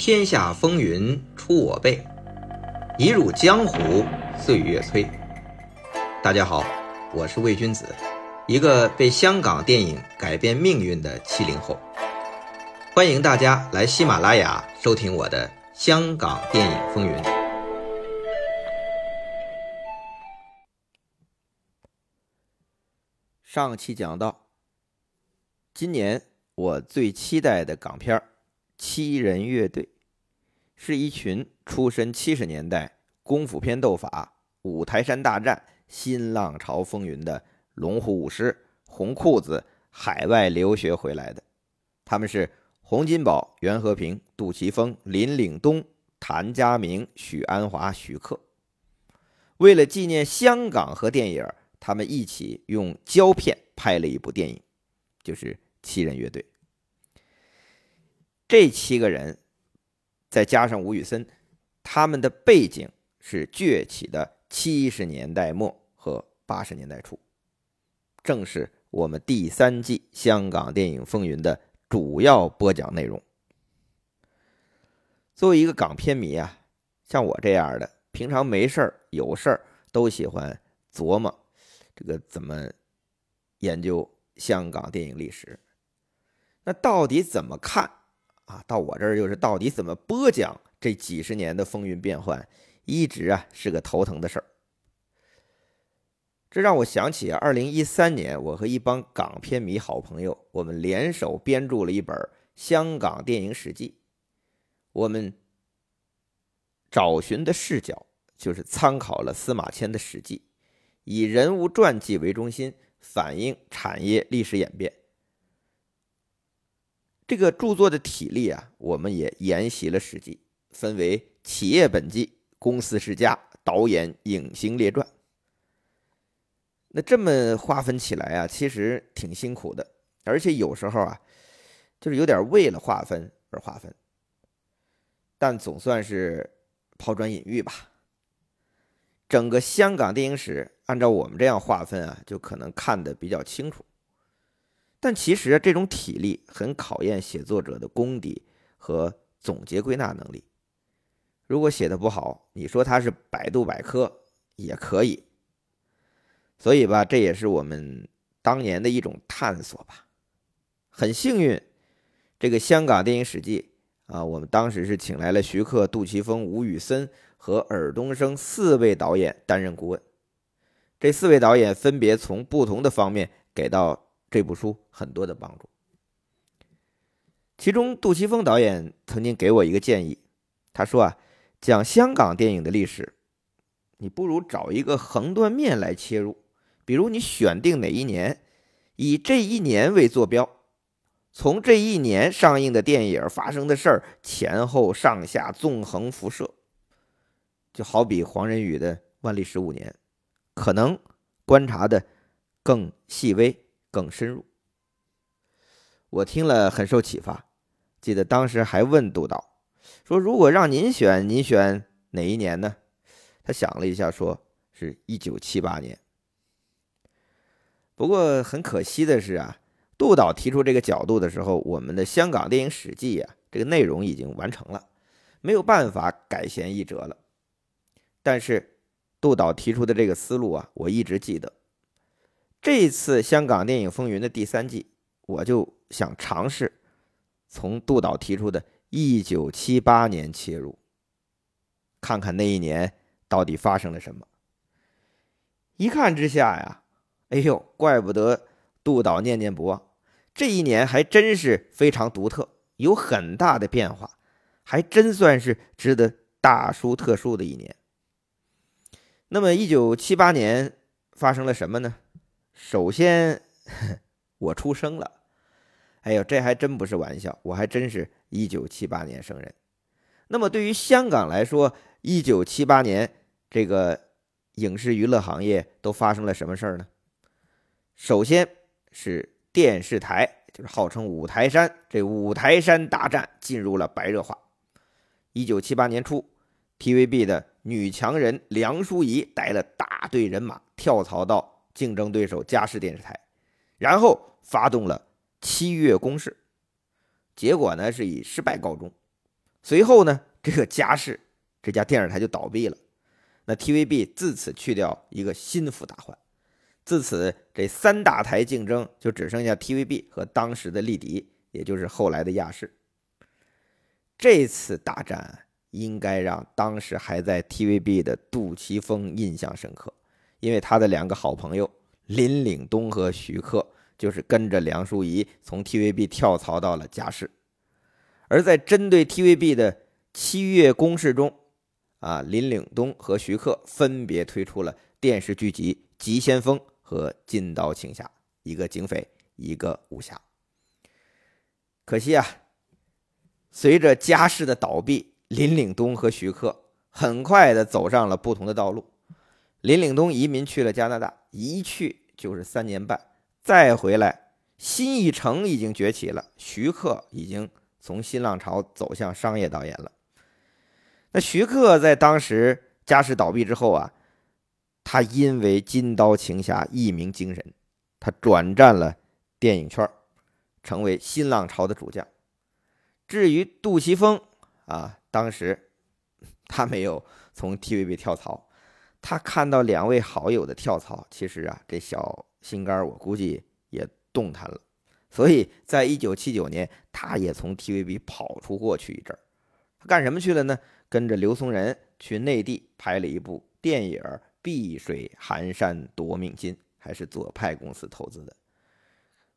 天下风云出我辈，一入江湖岁月催。大家好，我是魏君子，一个被香港电影改变命运的七零后。欢迎大家来喜马拉雅收听我的《香港电影风云》。上期讲到，今年我最期待的港片儿《七人乐队》，是一群出身七十年代功夫片斗法、五台山大战、新浪潮风云的龙虎舞狮、红裤子海外留学回来的。他们是洪金宝、袁和平、杜琪峰、林岭东、谭家明、许鞍华、徐克。为了纪念香港和电影。他们一起用胶片拍了一部电影，就是《七人乐队》。这七个人，再加上吴宇森，他们的背景是崛起的七十年代末和八十年代初，正是我们第三季《香港电影风云》的主要播讲内容。作为一个港片迷啊，像我这样的，平常没事儿、有事儿都喜欢琢磨。这个怎么研究香港电影历史？那到底怎么看啊？到我这儿就是到底怎么播讲这几十年的风云变幻，一直啊是个头疼的事儿。这让我想起二零一三年，我和一帮港片迷好朋友，我们联手编著了一本《香港电影史记》。我们找寻的视角就是参考了司马迁的《史记》。以人物传记为中心，反映产业历史演变。这个著作的体例啊，我们也沿袭了《史记》，分为企业本纪、公司世家、导演影星列传。那这么划分起来啊，其实挺辛苦的，而且有时候啊，就是有点为了划分而划分。但总算是抛砖引玉吧。整个香港电影史，按照我们这样划分啊，就可能看得比较清楚。但其实这种体力很考验写作者的功底和总结归纳能力。如果写的不好，你说它是百度百科也可以。所以吧，这也是我们当年的一种探索吧。很幸运，这个香港电影史记啊，我们当时是请来了徐克、杜琪峰、吴宇森。和尔冬升四位导演担任顾问，这四位导演分别从不同的方面给到这部书很多的帮助。其中，杜琪峰导演曾经给我一个建议，他说：“啊，讲香港电影的历史，你不如找一个横断面来切入，比如你选定哪一年，以这一年为坐标，从这一年上映的电影发生的事儿前后上下纵横辐射。”就好比黄仁宇的《万历十五年》，可能观察的更细微、更深入。我听了很受启发，记得当时还问杜导说：“如果让您选，您选哪一年呢？”他想了一下，说是一九七八年。不过很可惜的是啊，杜导提出这个角度的时候，我们的《香港电影史记》呀，这个内容已经完成了，没有办法改弦易辙了。但是，杜导提出的这个思路啊，我一直记得。这次香港电影风云的第三季，我就想尝试从杜导提出的1978年切入，看看那一年到底发生了什么。一看之下呀，哎呦，怪不得杜导念念不忘。这一年还真是非常独特，有很大的变化，还真算是值得大书特书的一年。那么，一九七八年发生了什么呢？首先，我出生了。哎呦，这还真不是玩笑，我还真是一九七八年生人。那么，对于香港来说，一九七八年这个影视娱乐行业都发生了什么事儿呢？首先是电视台，就是号称五台山，这五台山大战进入了白热化。一九七八年初，TVB 的。女强人梁淑仪带了大队人马跳槽到竞争对手嘉视电视台，然后发动了七月攻势，结果呢是以失败告终。随后呢，这个嘉士这家电视台就倒闭了。那 TVB 自此去掉一个心腹大患，自此这三大台竞争就只剩下 TVB 和当时的力迪，也就是后来的亚视。这次大战应该让当时还在 TVB 的杜琪峰印象深刻，因为他的两个好朋友林岭东和徐克就是跟着梁淑仪从 TVB 跳槽到了嘉士，而在针对 TVB 的七月攻势中。啊，林岭东和徐克分别推出了电视剧集《急先锋》和《金刀情侠》，一个警匪，一个武侠。可惜啊，随着家世的倒闭，林岭东和徐克很快的走上了不同的道路。林岭东移民去了加拿大，一去就是三年半，再回来，新艺城已经崛起了，徐克已经从新浪潮走向商业导演了。那徐克在当时嘉士倒闭之后啊，他因为《金刀情侠》一鸣惊人，他转战了电影圈，成为新浪潮的主将。至于杜琪峰啊，当时他没有从 TVB 跳槽，他看到两位好友的跳槽，其实啊，这小心肝我估计也动弹了，所以在一九七九年，他也从 TVB 跑出过去一阵儿，他干什么去了呢？跟着刘松仁去内地拍了一部电影《碧水寒山夺命金》，还是左派公司投资的。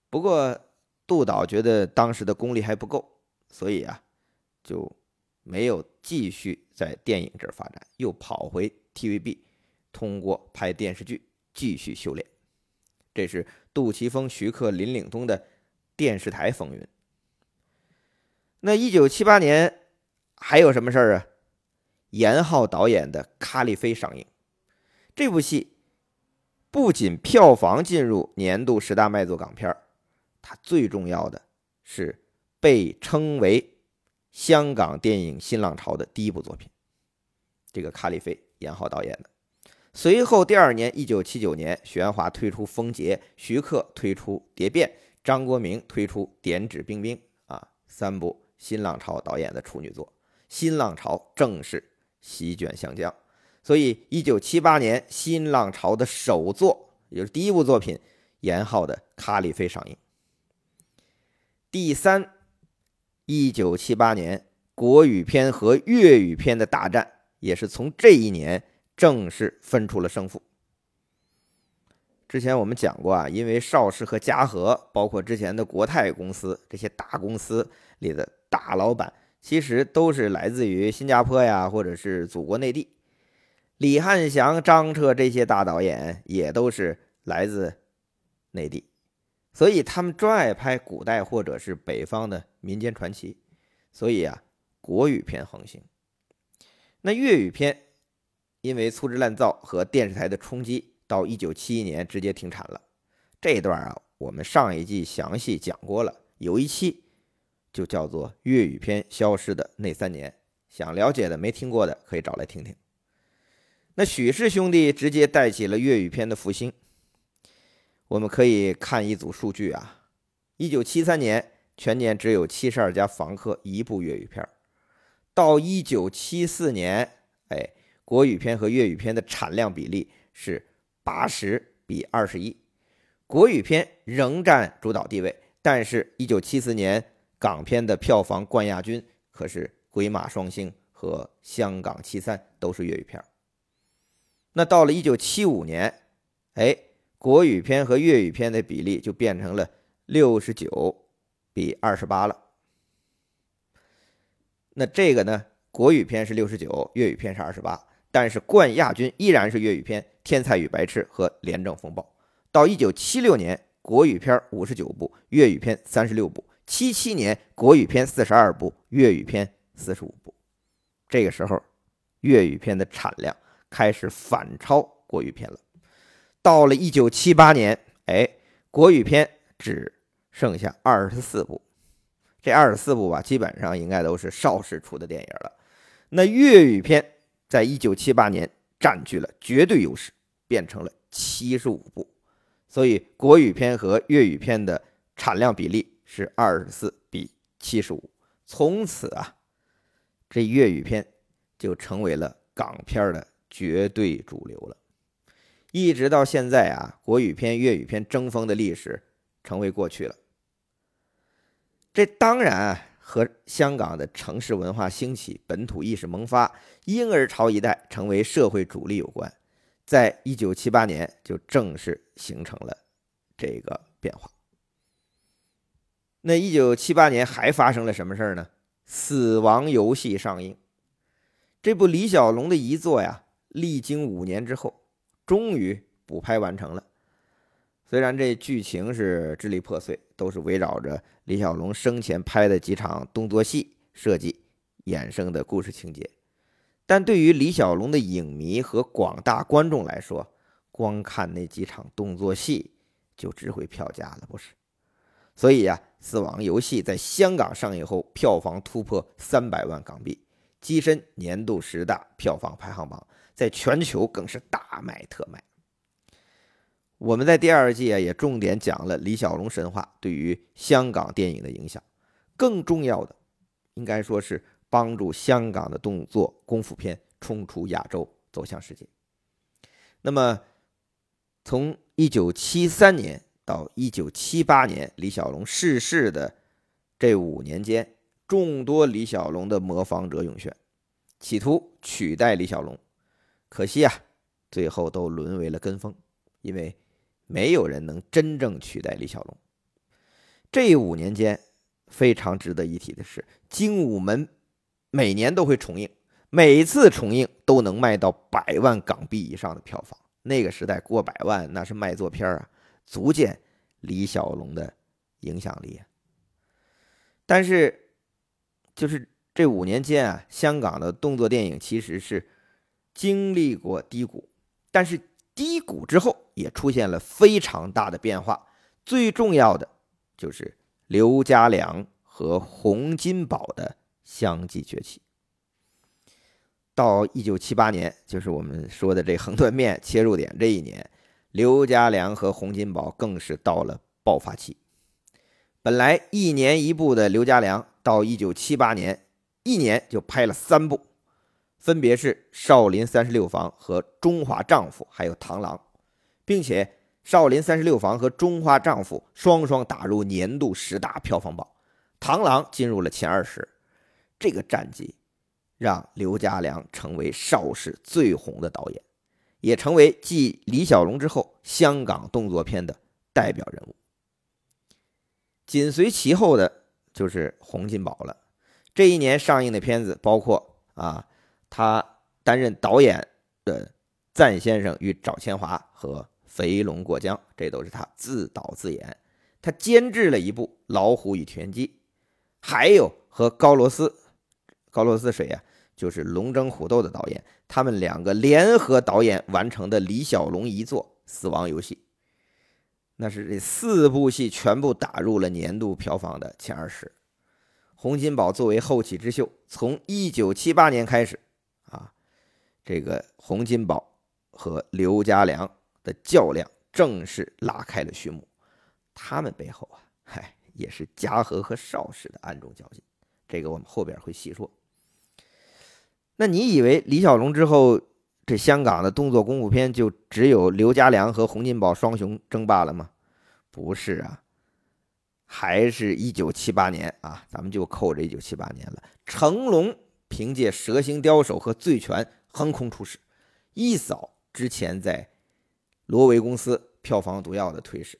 不过杜导觉得当时的功力还不够，所以啊，就没有继续在电影这儿发展，又跑回 TVB，通过拍电视剧继续修炼。这是杜琪峰、徐克、林岭东的电视台风云。那一九七八年还有什么事儿啊？严浩导演的《咖喱飞》上映，这部戏不仅票房进入年度十大卖座港片它最重要的是被称为香港电影新浪潮的第一部作品。这个《咖喱飞》，严浩导演的。随后第二年，一九七九年，许鞍华推出《风劫》，徐克推出《蝶变》，张国明推出《点指兵兵》啊，三部新浪潮导演的处女作，新浪潮正式。席卷香江，所以一九七八年新浪潮的首作，也就是第一部作品，严浩的《咖喱飞》上映。第三，一九七八年国语片和粤语片的大战，也是从这一年正式分出了胜负。之前我们讲过啊，因为邵氏和嘉禾，包括之前的国泰公司这些大公司里的大老板。其实都是来自于新加坡呀，或者是祖国内地。李汉祥、张彻这些大导演也都是来自内地，所以他们专爱拍古代或者是北方的民间传奇。所以啊，国语片横行。那粤语片因为粗制滥造和电视台的冲击，到一九七一年直接停产了。这一段啊，我们上一季详细讲过了，有一期。就叫做粤语片消失的那三年，想了解的没听过的可以找来听听。那许氏兄弟直接带起了粤语片的复兴。我们可以看一组数据啊，一九七三年全年只有七十二家房客一部粤语片，到一九七四年，哎，国语片和粤语片的产量比例是八十比二十一，国语片仍占主导地位，但是，一九七四年。港片的票房冠亚军可是《鬼马双星》和《香港七三》，都是粤语片。那到了一九七五年，哎，国语片和粤语片的比例就变成了六十九比二十八了。那这个呢，国语片是六十九，粤语片是二十八，但是冠亚军依然是粤语片《天才与白痴》和《廉政风暴》。到一九七六年，国语片五十九部，粤语片三十六部。七七年，国语片四十二部，粤语片四十五部。这个时候，粤语片的产量开始反超国语片了。到了一九七八年，哎，国语片只剩下二十四部。这二十四部吧，基本上应该都是邵氏出的电影了。那粤语片在一九七八年占据了绝对优势，变成了七十五部。所以，国语片和粤语片的产量比例。是二十四比七十五，从此啊，这粤语片就成为了港片的绝对主流了。一直到现在啊，国语片、粤语片争锋的历史成为过去了。这当然和香港的城市文化兴起、本土意识萌发、婴儿潮一代成为社会主力有关。在一九七八年，就正式形成了这个变化。那一九七八年还发生了什么事儿呢？《死亡游戏》上映，这部李小龙的遗作呀，历经五年之后，终于补拍完成了。虽然这剧情是支离破碎，都是围绕着李小龙生前拍的几场动作戏设计衍生的故事情节。但对于李小龙的影迷和广大观众来说，光看那几场动作戏就值回票价了，不是？所以呀，《死亡游戏》在香港上映后，票房突破三百万港币，跻身年度十大票房排行榜，在全球更是大卖特卖。我们在第二季啊，也重点讲了李小龙神话对于香港电影的影响，更重要的，应该说是。帮助香港的动作功夫片冲出亚洲，走向世界。那么，从一九七三年到一九七八年李小龙逝世的这五年间，众多李小龙的模仿者涌现，企图取代李小龙。可惜啊，最后都沦为了跟风，因为没有人能真正取代李小龙。这五年间，非常值得一提的是，《精武门》。每年都会重映，每次重映都能卖到百万港币以上的票房。那个时代过百万那是卖座片啊，足见李小龙的影响力。但是，就是这五年间啊，香港的动作电影其实是经历过低谷，但是低谷之后也出现了非常大的变化。最重要的就是刘家良和洪金宝的。相继崛起。到一九七八年，就是我们说的这横断面切入点这一年，刘家良和洪金宝更是到了爆发期。本来一年一部的刘家良，到一九七八年，一年就拍了三部，分别是《少林三十六房》和《中华丈夫》，还有《螳螂》，并且《少林三十六房》和《中华丈夫》双双打入年度十大票房榜，《螳螂》进入了前二十。这个战绩让刘家良成为邵氏最红的导演，也成为继李小龙之后香港动作片的代表人物。紧随其后的就是洪金宝了。这一年上映的片子包括啊，他担任导演的《赞先生与赵千华》和《飞龙过江》，这都是他自导自演。他监制了一部《老虎与田鸡》，还有和高罗斯。高罗斯谁呀？就是《龙争虎斗》的导演，他们两个联合导演完成的李小龙遗作《死亡游戏》，那是这四部戏全部打入了年度票房的前二十。洪金宝作为后起之秀，从一九七八年开始，啊，这个洪金宝和刘家良的较量正式拉开了序幕。他们背后啊，嗨，也是嘉禾和邵氏的暗中较劲，这个我们后边会细说。那你以为李小龙之后，这香港的动作功夫片就只有刘家良和洪金宝双雄争霸了吗？不是啊，还是一九七八年啊，咱们就扣着一九七八年了。成龙凭借《蛇形刁手》和《醉拳》横空出世，一扫之前在罗维公司票房毒药的颓势，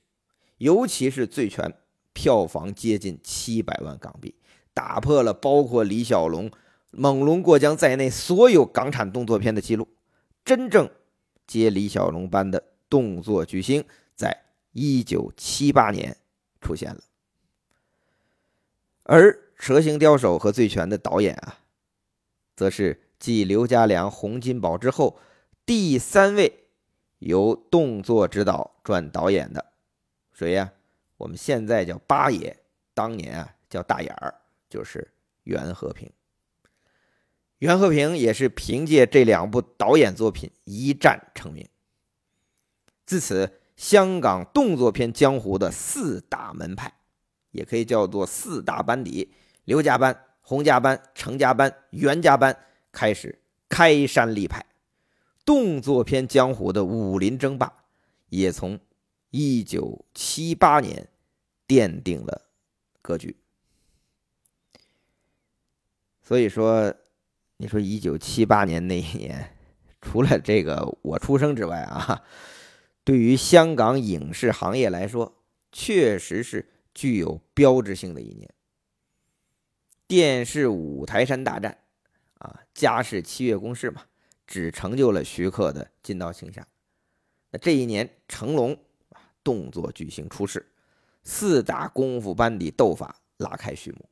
尤其是《醉拳》票房接近七百万港币，打破了包括李小龙。猛龙过江在内，所有港产动作片的记录，真正接李小龙班的动作巨星，在一九七八年出现了。而《蛇形刁手》和《醉拳》的导演啊，则是继刘家良、洪金宝之后第三位由动作指导转导演的，谁呀？我们现在叫八爷，当年啊叫大眼儿，就是袁和平。袁和平也是凭借这两部导演作品一战成名。自此，香港动作片江湖的四大门派，也可以叫做四大班底：刘家班、洪家班、程家班、袁家班开始开山立派，动作片江湖的武林争霸也从一九七八年奠定了格局。所以说，你说一九七八年那一年，除了这个我出生之外啊，对于香港影视行业来说，确实是具有标志性的一年。电视五台山大战，啊，家是七月攻势嘛，只成就了徐克的金刀青霞。那这一年，成龙啊，动作巨星出世，四大功夫班底斗法拉开序幕，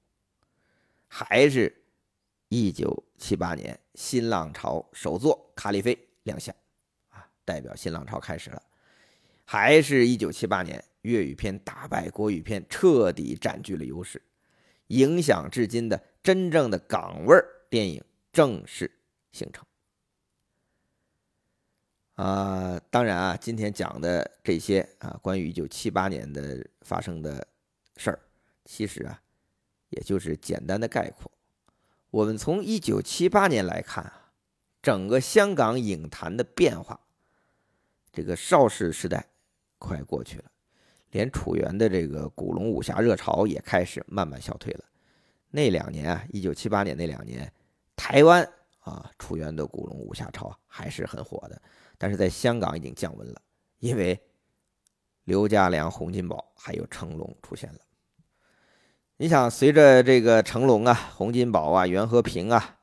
还是。一九七八年，新浪潮首作《卡里菲》亮相，啊，代表新浪潮开始了。还是一九七八年，粤语片打败国语片，彻底占据了优势，影响至今的真正的港味电影正式形成。啊，当然啊，今天讲的这些啊，关于一九七八年的发生的事儿，其实啊，也就是简单的概括。我们从一九七八年来看啊，整个香港影坛的变化，这个邵氏时代快过去了，连楚原的这个古龙武侠热潮也开始慢慢消退了。那两年啊，一九七八年那两年，台湾啊楚原的古龙武侠潮还是很火的，但是在香港已经降温了，因为刘家良、洪金宝还有成龙出现了。你想，随着这个成龙啊、洪金宝啊、袁和平啊、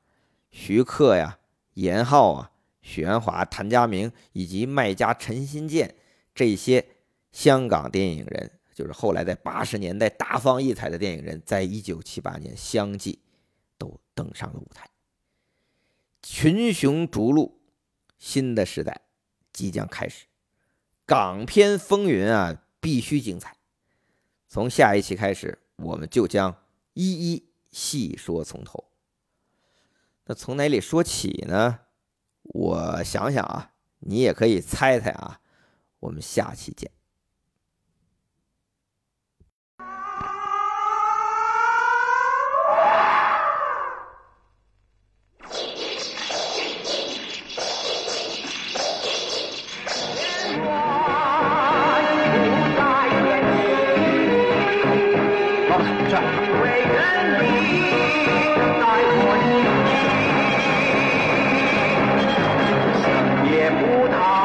徐克呀、严浩啊、许鞍华、谭家明以及卖家陈新建这些香港电影人，就是后来在八十年代大放异彩的电影人，在一九七八年相继都登上了舞台，群雄逐鹿，新的时代即将开始，港片风云啊，必须精彩。从下一期开始。我们就将一一细说从头。那从哪里说起呢？我想想啊，你也可以猜猜啊。我们下期见。也不逃。